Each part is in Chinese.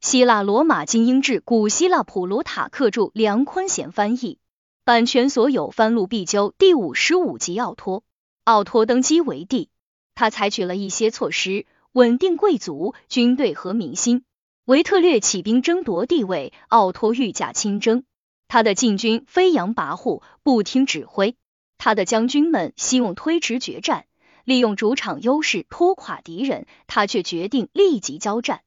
希腊罗马精英志，古希腊普鲁塔克著，梁坤贤翻译，版权所有，翻录必究。第五十五集，奥托。奥托登基为帝，他采取了一些措施，稳定贵族、军队和民心。维特略起兵争夺地位，奥托御驾亲征，他的禁军飞扬跋扈，不听指挥。他的将军们希望推迟决战，利用主场优势拖垮敌人，他却决定立即交战。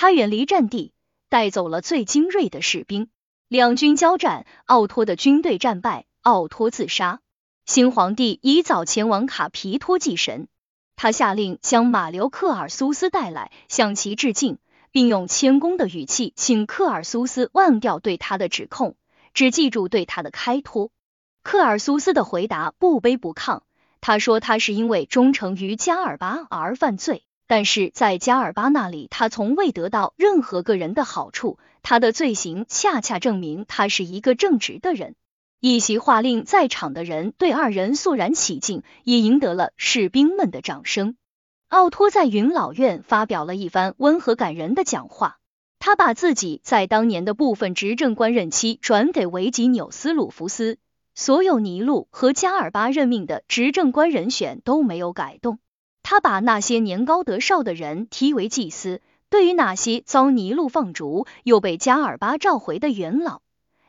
他远离战地，带走了最精锐的士兵。两军交战，奥托的军队战败，奥托自杀。新皇帝以早前往卡皮托祭神，他下令将马留克尔苏斯带来，向其致敬，并用谦恭的语气请克尔苏斯忘掉对他的指控，只记住对他的开脱。克尔苏斯的回答不卑不亢，他说他是因为忠诚于加尔巴而犯罪。但是在加尔巴那里，他从未得到任何个人的好处。他的罪行恰恰证明他是一个正直的人。一席话令在场的人对二人肃然起敬，也赢得了士兵们的掌声。奥托在云老院发表了一番温和感人的讲话，他把自己在当年的部分执政官任期转给维吉纽斯鲁福斯，所有尼禄和加尔巴任命的执政官人选都没有改动。他把那些年高德少的人提为祭司，对于那些遭尼禄放逐又被加尔巴召回的元老，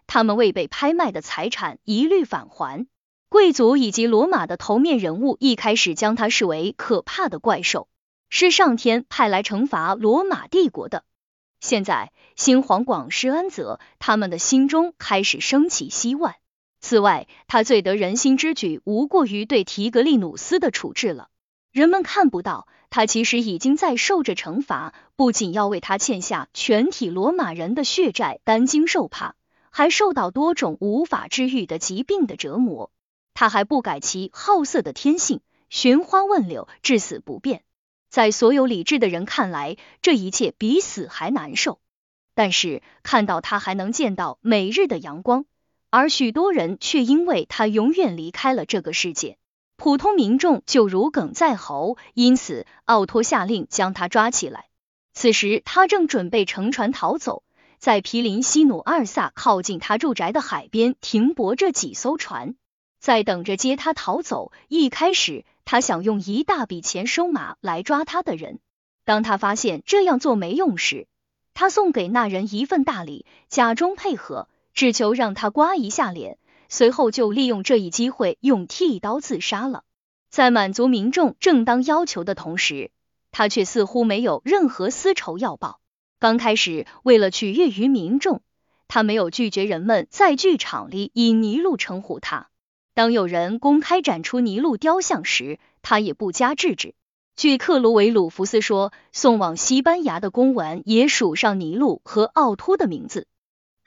他们未被拍卖的财产一律返还。贵族以及罗马的头面人物一开始将他视为可怕的怪兽，是上天派来惩罚罗马帝国的。现在新皇广施恩泽，他们的心中开始升起希望。此外，他最得人心之举无过于对提格利努斯的处置了。人们看不到，他其实已经在受着惩罚，不仅要为他欠下全体罗马人的血债担惊受怕，还受到多种无法治愈的疾病的折磨。他还不改其好色的天性，寻花问柳，至死不变。在所有理智的人看来，这一切比死还难受。但是看到他还能见到每日的阳光，而许多人却因为他永远离开了这个世界。普通民众就如鲠在喉，因此奥托下令将他抓起来。此时他正准备乘船逃走，在毗邻西努二萨靠近他住宅的海边停泊着几艘船，在等着接他逃走。一开始他想用一大笔钱收马来抓他的人，当他发现这样做没用时，他送给那人一份大礼，假装配合，只求让他刮一下脸。随后就利用这一机会用剃刀自杀了。在满足民众正当要求的同时，他却似乎没有任何私仇要报。刚开始，为了取悦于民众，他没有拒绝人们在剧场里以尼禄称呼他。当有人公开展出尼禄雕像时，他也不加制止。据克鲁维鲁福斯说，送往西班牙的公文也署上尼禄和奥托的名字。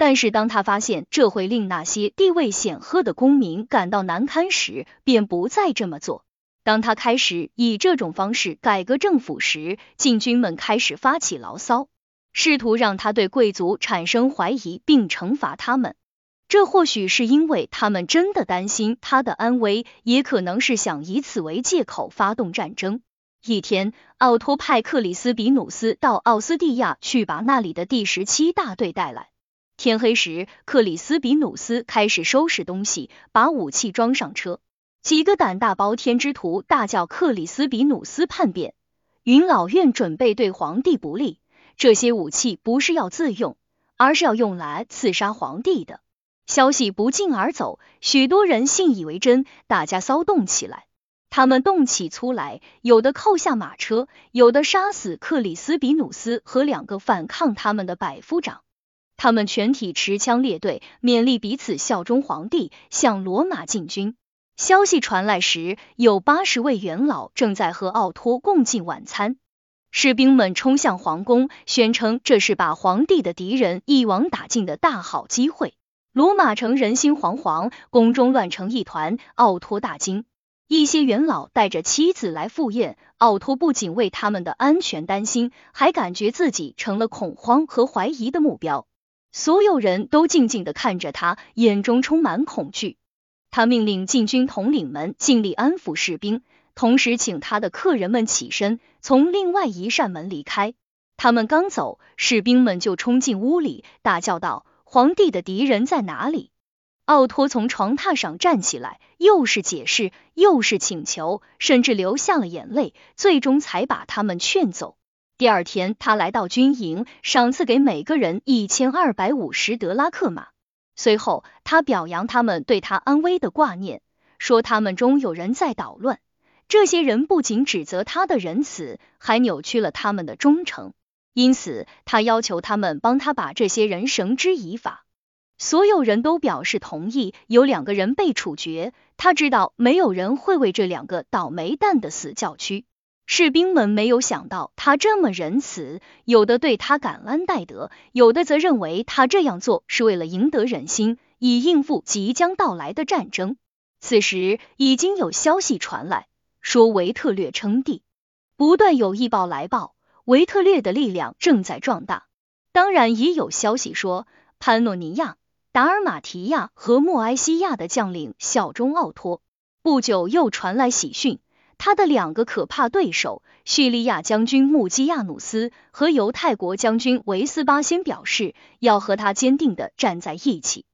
但是当他发现这会令那些地位显赫的公民感到难堪时，便不再这么做。当他开始以这种方式改革政府时，禁军们开始发起牢骚，试图让他对贵族产生怀疑并惩罚他们。这或许是因为他们真的担心他的安危，也可能是想以此为借口发动战争。一天，奥托派克里斯比努斯到奥斯蒂亚去，把那里的第十七大队带来。天黑时，克里斯比努斯开始收拾东西，把武器装上车。几个胆大包天之徒大叫克里斯比努斯叛变，云老院准备对皇帝不利。这些武器不是要自用，而是要用来刺杀皇帝的。消息不胫而走，许多人信以为真，大家骚动起来。他们动起粗来，有的扣下马车，有的杀死克里斯比努斯和两个反抗他们的百夫长。他们全体持枪列队，勉励彼此效忠皇帝，向罗马进军。消息传来时，有八十位元老正在和奥托共进晚餐。士兵们冲向皇宫，宣称这是把皇帝的敌人一网打尽的大好机会。罗马城人心惶惶，宫中乱成一团。奥托大惊，一些元老带着妻子来赴宴。奥托不仅为他们的安全担心，还感觉自己成了恐慌和怀疑的目标。所有人都静静的看着他，眼中充满恐惧。他命令禁军统领们尽力安抚士兵，同时请他的客人们起身，从另外一扇门离开。他们刚走，士兵们就冲进屋里，大叫道：“皇帝的敌人在哪里？”奥托从床榻上站起来，又是解释，又是请求，甚至流下了眼泪，最终才把他们劝走。第二天，他来到军营，赏赐给每个人一千二百五十德拉克马。随后，他表扬他们对他安危的挂念，说他们中有人在捣乱。这些人不仅指责他的仁慈，还扭曲了他们的忠诚。因此，他要求他们帮他把这些人绳之以法。所有人都表示同意，有两个人被处决。他知道没有人会为这两个倒霉蛋的死叫屈。士兵们没有想到他这么仁慈，有的对他感恩戴德，有的则认为他这样做是为了赢得人心，以应付即将到来的战争。此时，已经有消息传来。说维特略称帝，不断有异报来报，维特略的力量正在壮大。当然，也有消息说，潘诺尼亚、达尔马提亚和莫埃西亚的将领效忠奥托。不久，又传来喜讯，他的两个可怕对手，叙利亚将军穆基亚努斯和犹太国将军维斯巴先表示要和他坚定的站在一起。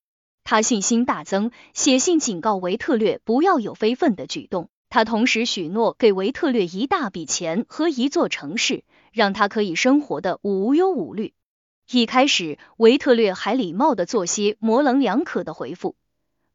他信心大增，写信警告维特略不要有非分的举动。他同时许诺给维特略一大笔钱和一座城市，让他可以生活的无忧无虑。一开始，维特略还礼貌的做些模棱两可的回复，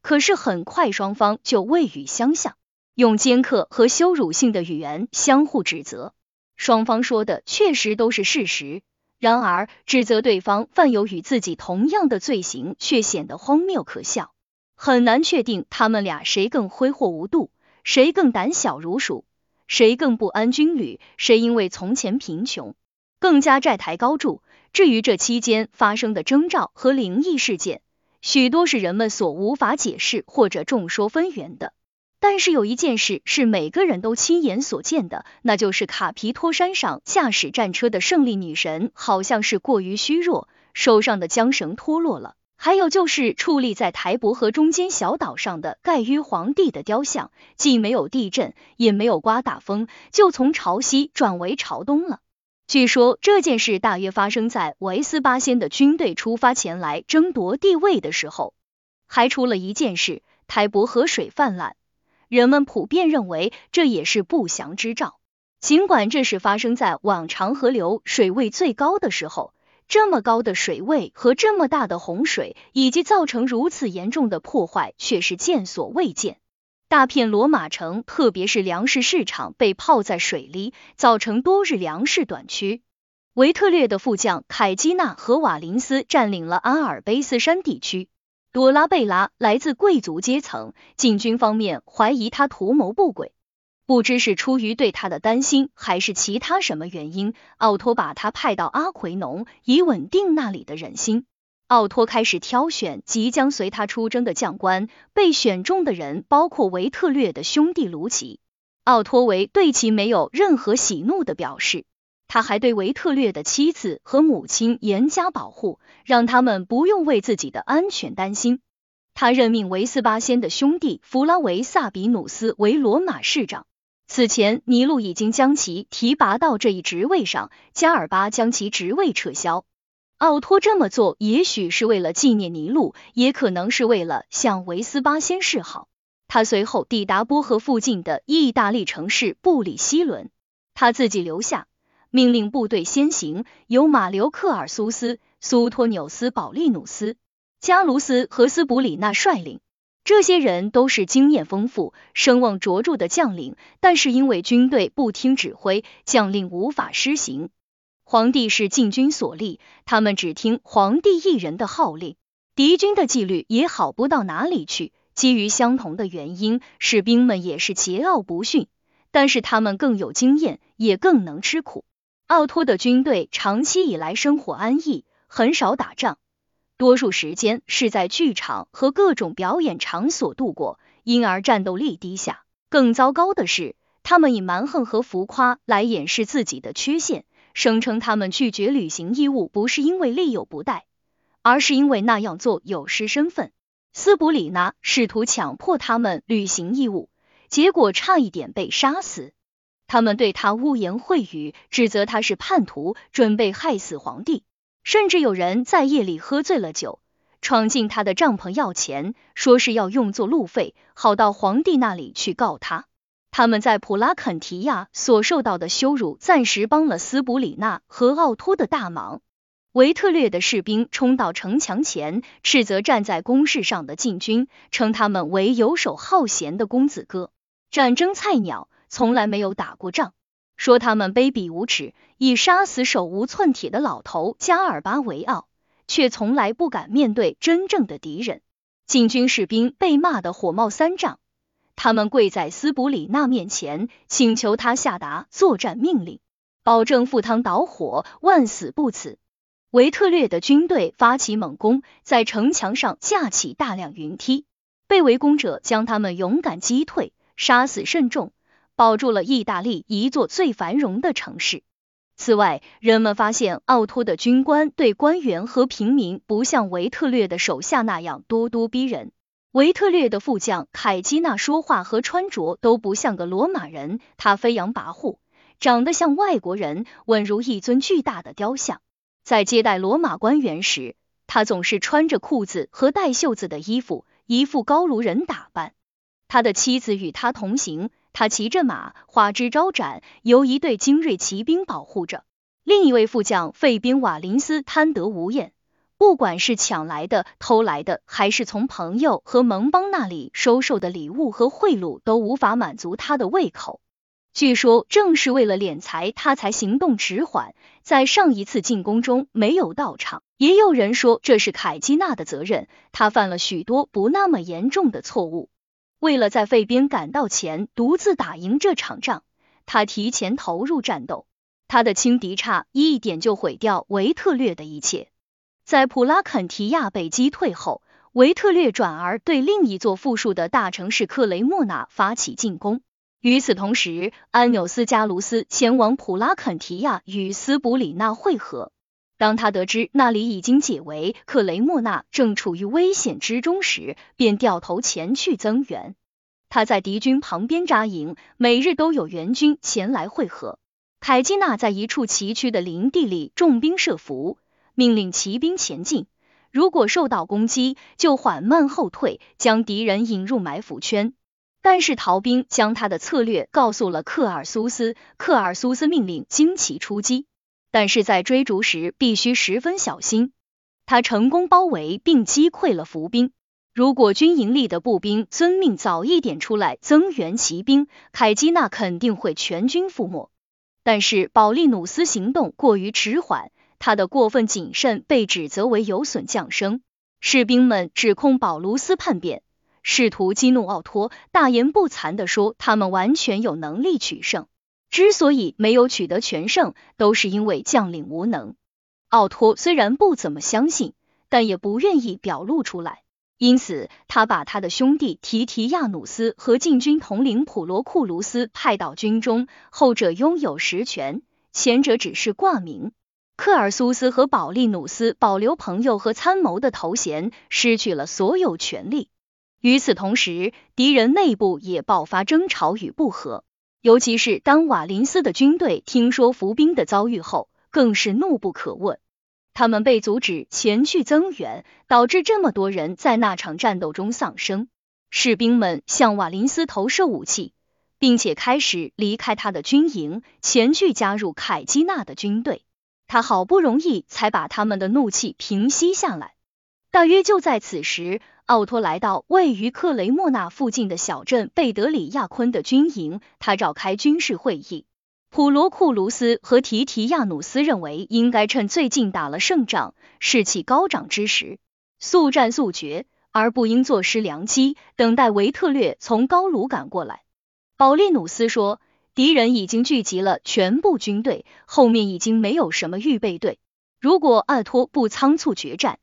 可是很快双方就未语相向，用尖刻和羞辱性的语言相互指责。双方说的确实都是事实，然而指责对方犯有与自己同样的罪行，却显得荒谬可笑，很难确定他们俩谁更挥霍无度。谁更胆小如鼠？谁更不安军旅？谁因为从前贫穷，更加债台高筑？至于这期间发生的征兆和灵异事件，许多是人们所无法解释或者众说纷纭的。但是有一件事是每个人都亲眼所见的，那就是卡皮托山上驾驶战车的胜利女神，好像是过于虚弱，手上的缰绳脱落了。还有就是矗立在台伯河中间小岛上的盖于皇帝的雕像，既没有地震，也没有刮大风，就从朝西转为朝东了。据说这件事大约发生在维斯巴先的军队出发前来争夺地位的时候。还出了一件事，台伯河水泛滥，人们普遍认为这也是不祥之兆。尽管这是发生在往常河流水位最高的时候。这么高的水位和这么大的洪水，以及造成如此严重的破坏，却是见所未见。大片罗马城，特别是粮食市场，被泡在水里，造成多日粮食短缺。维特略的副将凯基纳和瓦林斯占领了阿尔卑斯山地区。多拉贝拉来自贵族阶层，禁军方面怀疑他图谋不轨。不知是出于对他的担心，还是其他什么原因，奥托把他派到阿奎农，以稳定那里的人心。奥托开始挑选即将随他出征的将官，被选中的人包括维特略的兄弟卢奇。奥托维对其没有任何喜怒的表示，他还对维特略的妻子和母亲严加保护，让他们不用为自己的安全担心。他任命维斯巴先的兄弟弗拉维萨比努斯为罗马市长。此前，尼禄已经将其提拔到这一职位上，加尔巴将其职位撤销。奥托这么做，也许是为了纪念尼禄，也可能是为了向维斯巴先示好。他随后抵达波河附近的意大利城市布里希伦，他自己留下，命令部队先行，由马留克尔苏斯、苏托纽斯、保利努斯、加卢斯和斯普里纳率领。这些人都是经验丰富、声望卓著的将领，但是因为军队不听指挥，将令无法施行。皇帝是禁军所立，他们只听皇帝一人的号令，敌军的纪律也好不到哪里去。基于相同的原因，士兵们也是桀骜不驯，但是他们更有经验，也更能吃苦。奥托的军队长期以来生活安逸，很少打仗。多数时间是在剧场和各种表演场所度过，因而战斗力低下。更糟糕的是，他们以蛮横和浮夸来掩饰自己的缺陷，声称他们拒绝履行义务不是因为力有不逮，而是因为那样做有失身份。斯普里纳试图强迫他们履行义务，结果差一点被杀死。他们对他污言秽语，指责他是叛徒，准备害死皇帝。甚至有人在夜里喝醉了酒，闯进他的帐篷要钱，说是要用作路费，好到皇帝那里去告他。他们在普拉肯提亚所受到的羞辱，暂时帮了斯普里纳和奥托的大忙。维特略的士兵冲到城墙前，斥责站在工事上的禁军，称他们为游手好闲的公子哥，战争菜鸟。从来没有打过仗，说他们卑鄙无耻，以杀死手无寸铁的老头加尔巴为傲，却从来不敢面对真正的敌人。禁军士兵被骂得火冒三丈，他们跪在斯普里纳面前，请求他下达作战命令，保证赴汤蹈火，万死不辞。维特略的军队发起猛攻，在城墙上架起大量云梯，被围攻者将他们勇敢击退，杀死甚众。保住了意大利一座最繁荣的城市。此外，人们发现奥托的军官对官员和平民不像维特略的手下那样咄咄逼人。维特略的副将凯基纳说话和穿着都不像个罗马人，他飞扬跋扈，长得像外国人，稳如一尊巨大的雕像。在接待罗马官员时，他总是穿着裤子和带袖子的衣服，一副高卢人打扮。他的妻子与他同行。他骑着马，花枝招展，由一队精锐骑兵保护着。另一位副将费宾瓦林斯贪得无厌，不管是抢来的、偷来的，还是从朋友和盟邦那里收受的礼物和贿赂，都无法满足他的胃口。据说正是为了敛财，他才行动迟缓，在上一次进攻中没有到场。也有人说这是凯基娜的责任，他犯了许多不那么严重的错误。为了在费边赶到前独自打赢这场仗，他提前投入战斗。他的轻敌差一点就毁掉维特略的一切。在普拉肯提亚被击退后，维特略转而对另一座富庶的大城市克雷莫纳发起进攻。与此同时，安纽斯加卢斯前往普拉肯提亚与斯普里纳会合。当他得知那里已经解围，克雷莫纳正处于危险之中时，便掉头前去增援。他在敌军旁边扎营，每日都有援军前来会合。凯基纳在一处崎岖的林地里重兵设伏，命令骑兵前进，如果受到攻击，就缓慢后退，将敌人引入埋伏圈。但是逃兵将他的策略告诉了克尔苏斯，克尔苏斯命令旌旗出击。但是在追逐时必须十分小心。他成功包围并击溃了伏兵。如果军营里的步兵遵命早一点出来增援骑兵，凯基纳肯定会全军覆没。但是保利努斯行动过于迟缓，他的过分谨慎被指责为有损将生。士兵们指控保卢斯叛变，试图激怒奥托，大言不惭的说他们完全有能力取胜。之所以没有取得全胜，都是因为将领无能。奥托虽然不怎么相信，但也不愿意表露出来，因此他把他的兄弟提提亚努斯和禁军统领普罗库卢斯派到军中，后者拥有实权，前者只是挂名。克尔苏斯和保利努斯保留朋友和参谋的头衔，失去了所有权力。与此同时，敌人内部也爆发争吵与不和。尤其是当瓦林斯的军队听说伏兵的遭遇后，更是怒不可遏。他们被阻止前去增援，导致这么多人在那场战斗中丧生。士兵们向瓦林斯投射武器，并且开始离开他的军营，前去加入凯基纳的军队。他好不容易才把他们的怒气平息下来。大约就在此时。奥托来到位于克雷莫纳附近的小镇贝德里亚昆的军营，他召开军事会议。普罗库卢斯和提提亚努斯认为，应该趁最近打了胜仗、士气高涨之时，速战速决，而不应坐失良机，等待维特略从高卢赶过来。保利努斯说，敌人已经聚集了全部军队，后面已经没有什么预备队。如果阿托不仓促决战，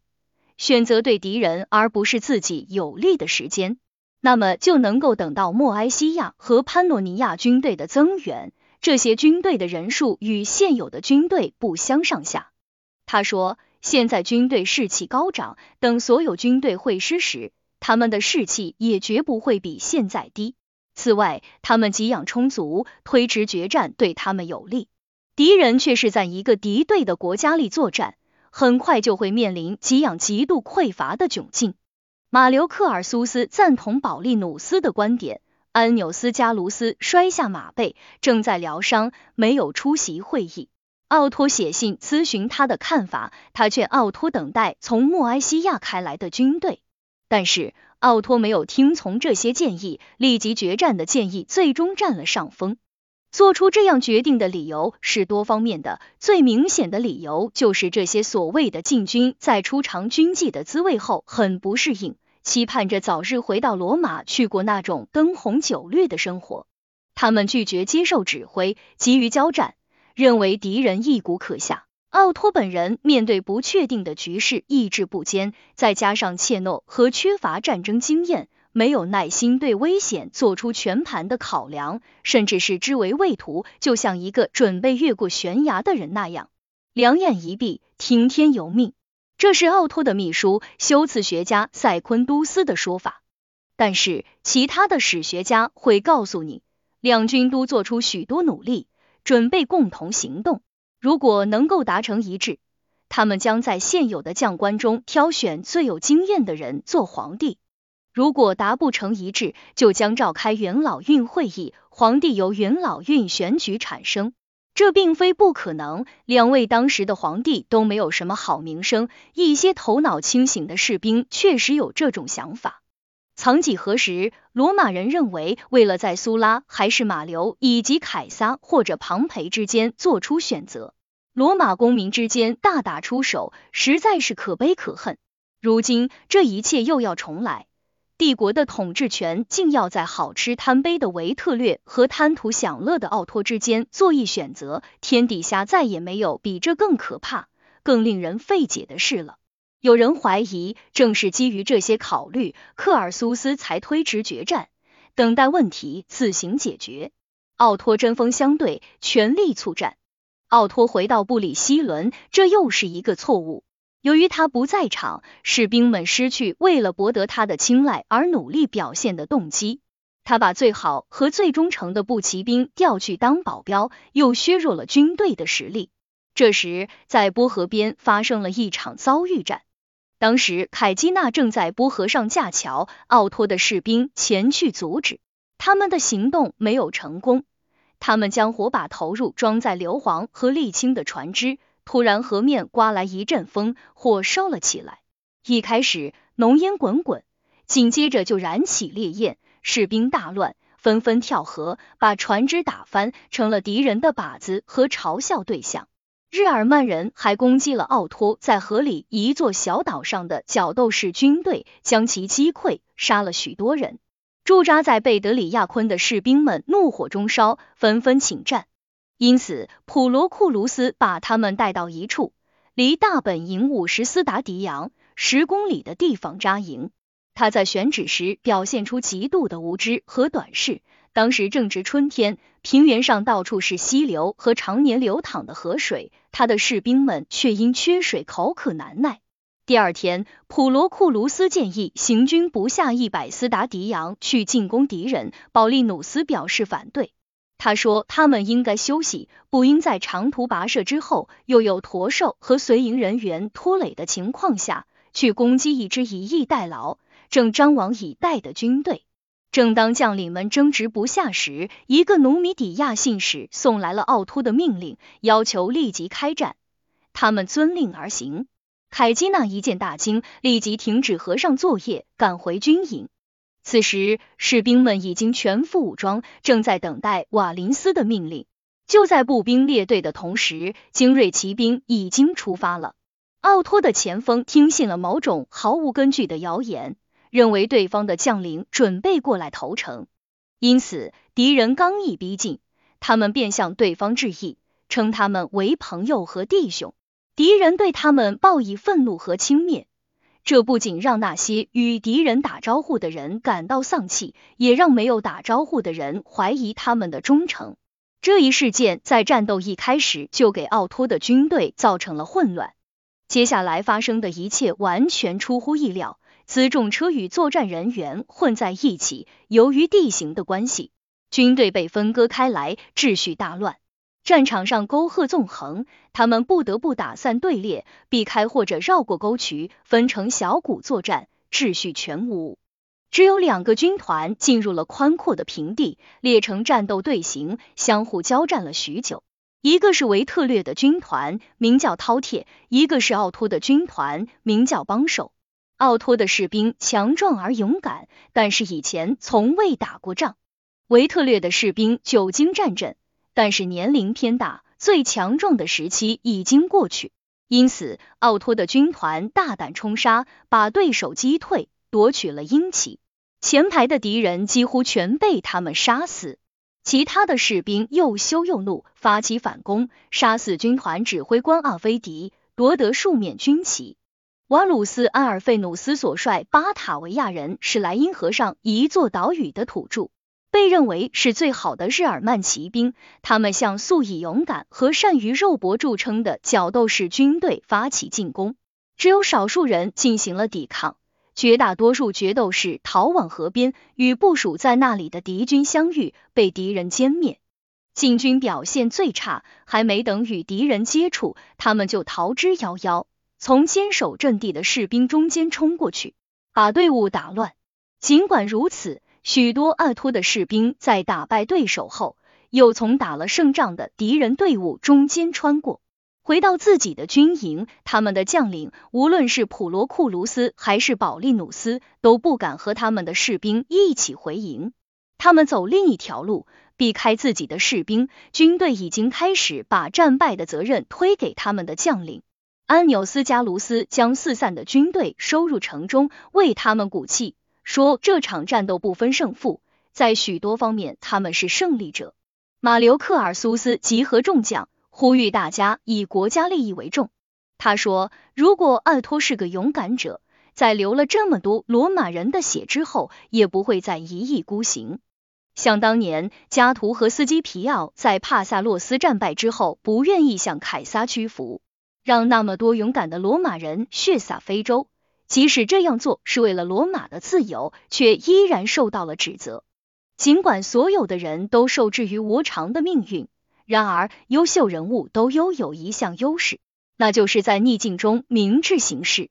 选择对敌人而不是自己有利的时间，那么就能够等到莫埃西亚和潘诺尼亚军队的增援。这些军队的人数与现有的军队不相上下。他说，现在军队士气高涨，等所有军队会师时，他们的士气也绝不会比现在低。此外，他们给养充足，推迟决战对他们有利。敌人却是在一个敌对的国家里作战，很快就会面临给养极度匮乏的窘境。马留克尔苏斯赞同保利努斯的观点。安纽斯加卢斯摔下马背，正在疗伤，没有出席会议。奥托写信咨询他的看法，他劝奥托等待从莫埃西亚开来的军队，但是奥托没有听从这些建议，立即决战的建议最终占了上风。做出这样决定的理由是多方面的，最明显的理由就是这些所谓的禁军在出尝军纪的滋味后很不适应。期盼着早日回到罗马，去过那种灯红酒绿的生活。他们拒绝接受指挥，急于交战，认为敌人一鼓可下。奥托本人面对不确定的局势，意志不坚，再加上怯懦和缺乏战争经验，没有耐心对危险做出全盘的考量，甚至是知为畏途，就像一个准备越过悬崖的人那样，两眼一闭，听天由命。这是奥托的秘书、修辞学家塞昆都斯的说法，但是其他的史学家会告诉你，两军都做出许多努力，准备共同行动。如果能够达成一致，他们将在现有的将官中挑选最有经验的人做皇帝；如果达不成一致，就将召开元老院会议，皇帝由元老院选举产生。这并非不可能，两位当时的皇帝都没有什么好名声。一些头脑清醒的士兵确实有这种想法。曾几何时，罗马人认为，为了在苏拉还是马流以及凯撒或者庞培之间做出选择，罗马公民之间大打出手，实在是可悲可恨。如今这一切又要重来。帝国的统治权竟要在好吃贪杯的维特略和贪图享乐的奥托之间做一选择，天底下再也没有比这更可怕、更令人费解的事了。有人怀疑，正是基于这些考虑，克尔苏斯才推迟决战，等待问题自行解决。奥托针锋相对，全力促战。奥托回到布里希伦，这又是一个错误。由于他不在场，士兵们失去为了博得他的青睐而努力表现的动机。他把最好和最忠诚的步骑兵调去当保镖，又削弱了军队的实力。这时，在波河边发生了一场遭遇战。当时，凯基娜正在波河上架桥，奥托的士兵前去阻止，他们的行动没有成功。他们将火把投入装载硫磺和沥青的船只。突然，河面刮来一阵风，火烧了起来。一开始浓烟滚滚，紧接着就燃起烈焰，士兵大乱，纷纷跳河，把船只打翻，成了敌人的靶子和嘲笑对象。日耳曼人还攻击了奥托在河里一座小岛上的角斗士军队，将其击溃，杀了许多人。驻扎在贝德里亚昆的士兵们怒火中烧，纷纷请战。因此，普罗库卢斯把他们带到一处离大本营五十斯达迪扬十公里的地方扎营。他在选址时表现出极度的无知和短视。当时正值春天，平原上到处是溪流和常年流淌的河水，他的士兵们却因缺水口渴难耐。第二天，普罗库卢斯建议行军不下一百斯达迪扬去进攻敌人，保利努斯表示反对。他说，他们应该休息，不应在长途跋涉之后，又有驼兽和随营人员拖累的情况下，去攻击一支以逸待劳、正张网以待的军队。正当将领们争执不下时，一个努米底亚信使送来了奥托的命令，要求立即开战。他们遵令而行。凯基娜一见大惊，立即停止和尚作业，赶回军营。此时，士兵们已经全副武装，正在等待瓦林斯的命令。就在步兵列队的同时，精锐骑兵已经出发了。奥托的前锋听信了某种毫无根据的谣言，认为对方的将领准备过来投诚，因此敌人刚一逼近，他们便向对方致意，称他们为朋友和弟兄。敌人对他们报以愤怒和轻蔑。这不仅让那些与敌人打招呼的人感到丧气，也让没有打招呼的人怀疑他们的忠诚。这一事件在战斗一开始就给奥托的军队造成了混乱。接下来发生的一切完全出乎意料，辎重车与作战人员混在一起，由于地形的关系，军队被分割开来，秩序大乱。战场上沟壑纵横，他们不得不打散队列，避开或者绕过沟渠，分成小股作战，秩序全无。只有两个军团进入了宽阔的平地，列成战斗队形，相互交战了许久。一个是维特略的军团，名叫饕餮；一个是奥托的军团，名叫帮手。奥托的士兵强壮而勇敢，但是以前从未打过仗。维特略的士兵久经战阵。但是年龄偏大，最强壮的时期已经过去，因此奥托的军团大胆冲杀，把对手击退，夺取了鹰旗。前排的敌人几乎全被他们杀死，其他的士兵又羞又怒，发起反攻，杀死军团指挥官阿菲迪，夺得数面军旗。瓦鲁斯·安尔费努斯所率巴塔维亚人是莱茵河上一座岛屿的土著。被认为是最好的日耳曼骑兵，他们向素以勇敢和善于肉搏著称的角斗士军队发起进攻，只有少数人进行了抵抗，绝大多数决斗士逃往河边，与部署在那里的敌军相遇，被敌人歼灭。禁军表现最差，还没等与敌人接触，他们就逃之夭夭，从坚守阵地的士兵中间冲过去，把队伍打乱。尽管如此。许多阿托的士兵在打败对手后，又从打了胜仗的敌人队伍中间穿过，回到自己的军营。他们的将领，无论是普罗库卢斯还是保利努斯，都不敢和他们的士兵一起回营。他们走另一条路，避开自己的士兵。军队已经开始把战败的责任推给他们的将领。安纽斯加卢斯将四散的军队收入城中，为他们鼓气。说这场战斗不分胜负，在许多方面他们是胜利者。马留克尔苏斯集合众将，呼吁大家以国家利益为重。他说，如果艾托是个勇敢者，在流了这么多罗马人的血之后，也不会再一意孤行。想当年加图和斯基皮奥在帕萨洛斯战败之后，不愿意向凯撒屈服，让那么多勇敢的罗马人血洒非洲。即使这样做是为了罗马的自由，却依然受到了指责。尽管所有的人都受制于无常的命运，然而优秀人物都拥有一项优势，那就是在逆境中明智行事。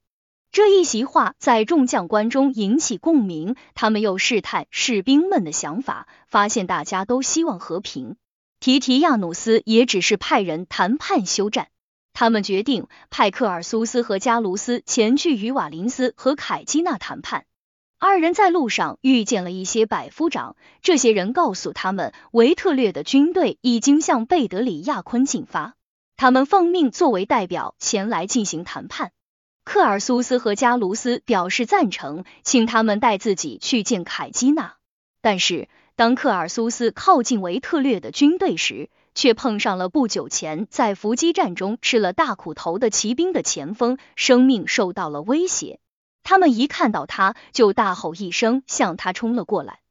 这一席话在众将官中引起共鸣，他们又试探士兵们的想法，发现大家都希望和平。提提亚努斯也只是派人谈判休战。他们决定派克尔苏斯和加卢斯前去与瓦林斯和凯基纳谈判。二人在路上遇见了一些百夫长，这些人告诉他们，维特略的军队已经向贝德里亚昆进发，他们奉命作为代表前来进行谈判。克尔苏斯和加卢斯表示赞成，请他们带自己去见凯基纳。但是当克尔苏斯靠近维特略的军队时，却碰上了不久前在伏击战中吃了大苦头的骑兵的前锋，生命受到了威胁。他们一看到他，就大吼一声，向他冲了过来。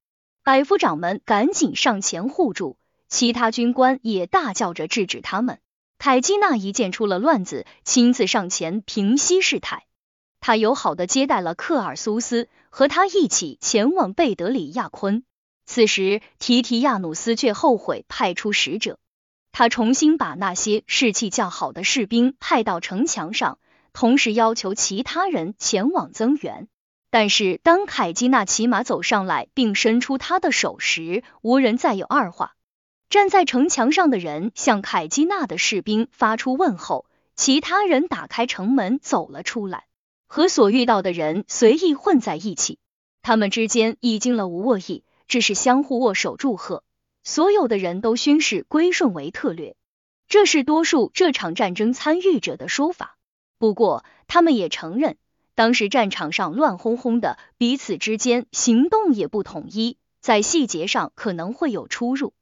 百夫长们赶紧上前护住，其他军官也大叫着制止他们。凯基娜一见出了乱子，亲自上前平息事态。他友好的接待了克尔苏斯，和他一起前往贝德里亚昆。此时，提提亚努斯却后悔派出使者。他重新把那些士气较好的士兵派到城墙上，同时要求其他人前往增援。但是当凯基纳骑马走上来，并伸出他的手时，无人再有二话。站在城墙上的人向凯基纳的士兵发出问候，其他人打开城门走了出来，和所遇到的人随意混在一起。他们之间已经了无恶意，只是相互握手祝贺。所有的人都宣誓归顺为特略，这是多数这场战争参与者的说法。不过，他们也承认，当时战场上乱哄哄的，彼此之间行动也不统一，在细节上可能会有出入。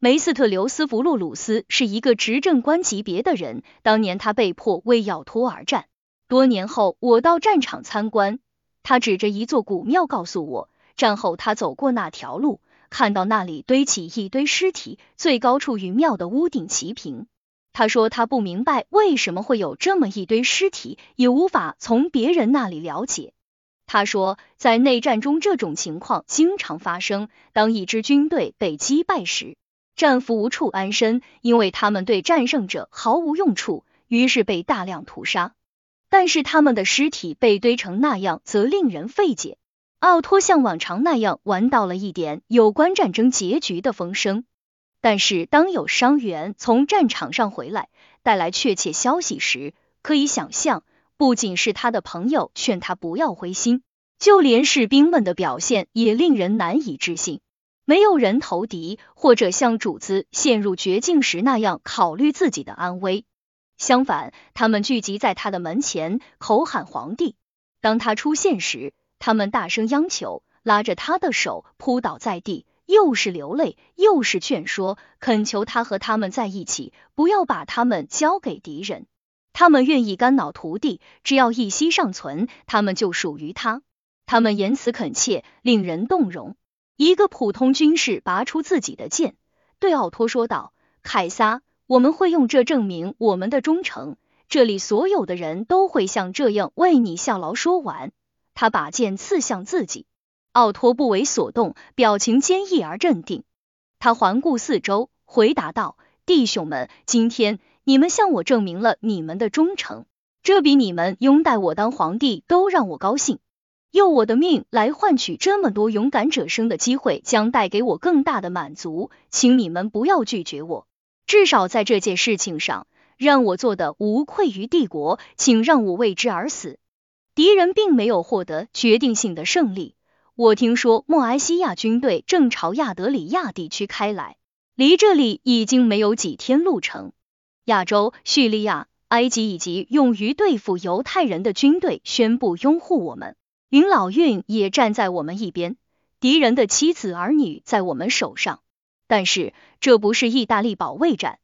梅斯特留斯弗洛鲁斯是一个执政官级别的人，当年他被迫为要托而战。多年后，我到战场参观，他指着一座古庙告诉我，战后他走过那条路。看到那里堆起一堆尸体，最高处与庙的屋顶齐平。他说他不明白为什么会有这么一堆尸体，也无法从别人那里了解。他说，在内战中，这种情况经常发生。当一支军队被击败时，战俘无处安身，因为他们对战胜者毫无用处，于是被大量屠杀。但是他们的尸体被堆成那样，则令人费解。奥托像往常那样玩到了一点有关战争结局的风声，但是当有伤员从战场上回来，带来确切消息时，可以想象，不仅是他的朋友劝他不要灰心，就连士兵们的表现也令人难以置信。没有人投敌，或者像主子陷入绝境时那样考虑自己的安危。相反，他们聚集在他的门前，口喊皇帝。当他出现时，他们大声央求，拉着他的手扑倒在地，又是流泪，又是劝说，恳求他和他们在一起，不要把他们交给敌人。他们愿意肝脑涂地，只要一息尚存，他们就属于他。他们言辞恳切，令人动容。一个普通军士拔出自己的剑，对奥托说道：“凯撒，我们会用这证明我们的忠诚。这里所有的人都会像这样为你效劳。”说完，他把剑刺向自己。奥托不为所动，表情坚毅而镇定。他环顾四周，回答道：“弟兄们，今天你们向我证明了你们的忠诚，这比你们拥戴我当皇帝都让我高兴。”用我的命来换取这么多勇敢者生的机会，将带给我更大的满足。请你们不要拒绝我，至少在这件事情上，让我做的无愧于帝国。请让我为之而死。敌人并没有获得决定性的胜利。我听说莫埃西亚军队正朝亚德里亚地区开来，离这里已经没有几天路程。亚洲、叙利亚、埃及以及用于对付犹太人的军队宣布拥护我们。林老运也站在我们一边，敌人的妻子儿女在我们手上，但是这不是意大利保卫战，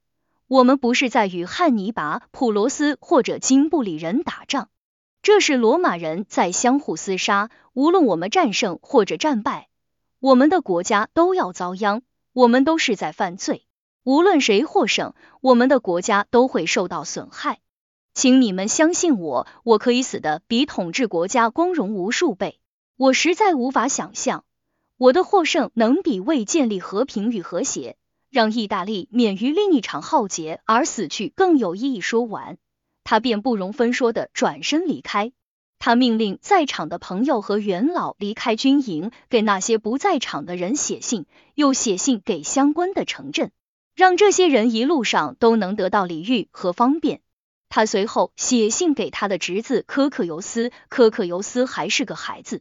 我们不是在与汉尼拔、普罗斯或者金布里人打仗，这是罗马人在相互厮杀。无论我们战胜或者战败，我们的国家都要遭殃，我们都是在犯罪。无论谁获胜，我们的国家都会受到损害。请你们相信我，我可以死的比统治国家光荣无数倍。我实在无法想象，我的获胜能比为建立和平与和谐，让意大利免于另一场浩劫而死去更有意义。说完，他便不容分说的转身离开。他命令在场的朋友和元老离开军营，给那些不在场的人写信，又写信给相关的城镇，让这些人一路上都能得到礼遇和方便。他随后写信给他的侄子科克尤斯，科克尤斯还是个孩子。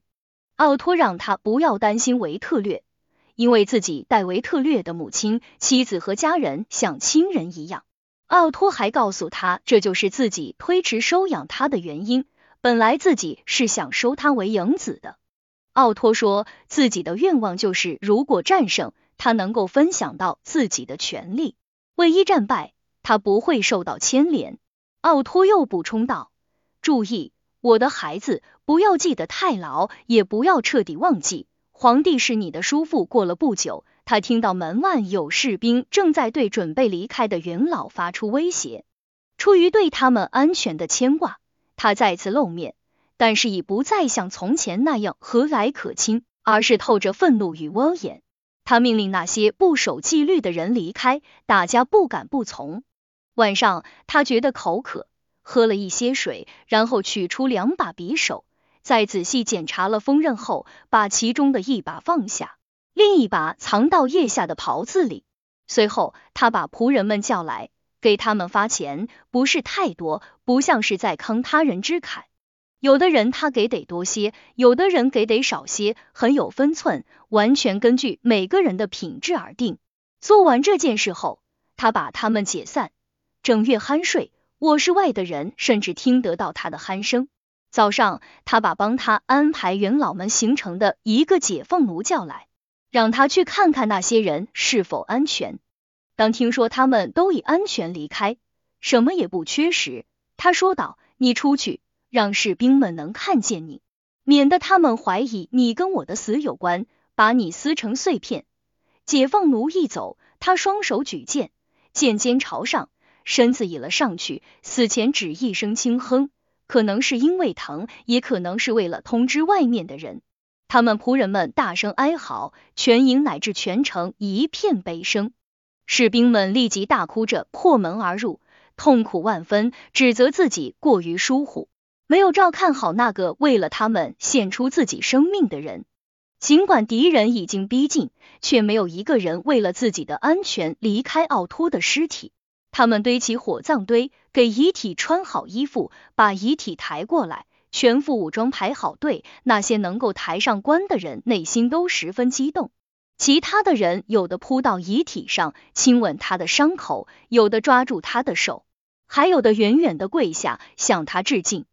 奥托让他不要担心维特略，因为自己待维特略的母亲、妻子和家人像亲人一样。奥托还告诉他，这就是自己推迟收养他的原因。本来自己是想收他为养子的。奥托说自己的愿望就是，如果战胜，他能够分享到自己的权利；万一战败，他不会受到牵连。奥托又补充道：“注意，我的孩子，不要记得太牢，也不要彻底忘记。皇帝是你的叔父。”过了不久，他听到门外有士兵正在对准备离开的元老发出威胁。出于对他们安全的牵挂，他再次露面，但是已不再像从前那样和蔼可亲，而是透着愤怒与威严。他命令那些不守纪律的人离开，大家不敢不从。晚上，他觉得口渴，喝了一些水，然后取出两把匕首，在仔细检查了锋刃后，把其中的一把放下，另一把藏到腋下的袍子里。随后，他把仆人们叫来，给他们发钱，不是太多，不像是在坑他人之慨。有的人他给得多些，有的人给得少些，很有分寸，完全根据每个人的品质而定。做完这件事后，他把他们解散。整夜酣睡，卧室外的人甚至听得到他的鼾声。早上，他把帮他安排元老们行程的一个解放奴叫来，让他去看看那些人是否安全。当听说他们都已安全离开，什么也不缺时，他说道：“你出去，让士兵们能看见你，免得他们怀疑你跟我的死有关，把你撕成碎片。”解放奴一走，他双手举剑，剑尖朝上。身子倚了上去，死前只一声轻哼，可能是因为疼，也可能是为了通知外面的人。他们仆人们大声哀嚎，全营乃至全城一片悲声。士兵们立即大哭着破门而入，痛苦万分，指责自己过于疏忽，没有照看好那个为了他们献出自己生命的人。尽管敌人已经逼近，却没有一个人为了自己的安全离开奥托的尸体。他们堆起火葬堆，给遗体穿好衣服，把遗体抬过来，全副武装排好队。那些能够抬上棺的人内心都十分激动。其他的人有的扑到遗体上亲吻他的伤口，有的抓住他的手，还有的远远的跪下向他致敬。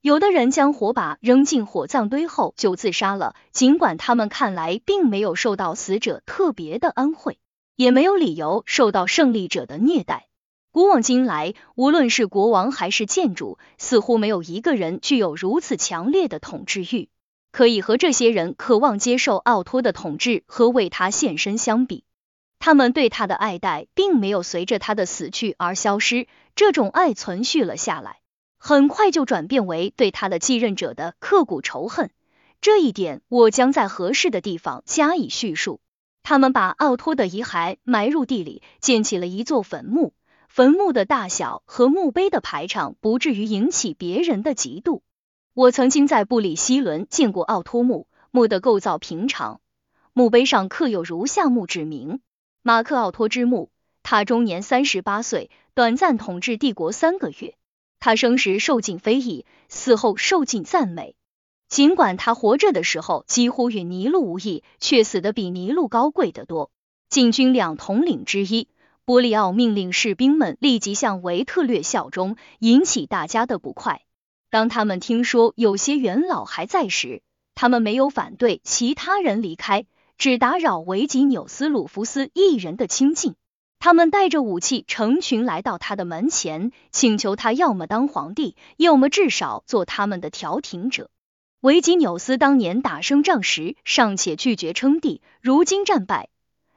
有的人将火把扔进火葬堆后就自杀了。尽管他们看来并没有受到死者特别的恩惠，也没有理由受到胜利者的虐待。古往今来，无论是国王还是建筑，似乎没有一个人具有如此强烈的统治欲，可以和这些人渴望接受奥托的统治和为他献身相比。他们对他的爱戴并没有随着他的死去而消失，这种爱存续了下来，很快就转变为对他的继任者的刻骨仇恨。这一点我将在合适的地方加以叙述。他们把奥托的遗骸埋入地里，建起了一座坟墓。坟墓的大小和墓碑的排场不至于引起别人的嫉妒。我曾经在布里希伦见过奥托墓，墓的构造平常，墓碑上刻有如下墓志铭：马克奥托之墓。他终年三十八岁，短暂统治帝国三个月。他生时受尽非议，死后受尽赞美。尽管他活着的时候几乎与尼禄无异，却死得比尼禄高贵得多。禁军两统领之一。波利奥命令士兵们立即向维特略效忠，引起大家的不快。当他们听说有些元老还在时，他们没有反对其他人离开，只打扰维吉纽斯鲁弗斯一人的清静。他们带着武器成群来到他的门前，请求他要么当皇帝，要么至少做他们的调停者。维吉纽斯当年打胜仗时尚且拒绝称帝，如今战败。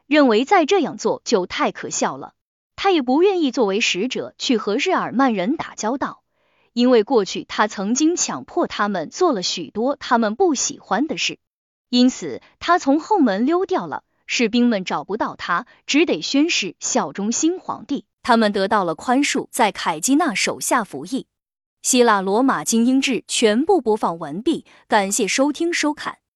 认为再这样做就太可笑了，他也不愿意作为使者去和日耳曼人打交道，因为过去他曾经强迫他们做了许多他们不喜欢的事，因此他从后门溜掉了。士兵们找不到他，只得宣誓效忠新皇帝。他们得到了宽恕，在凯基娜手下服役。希腊罗马精英志全部播放完毕，感谢收听收看。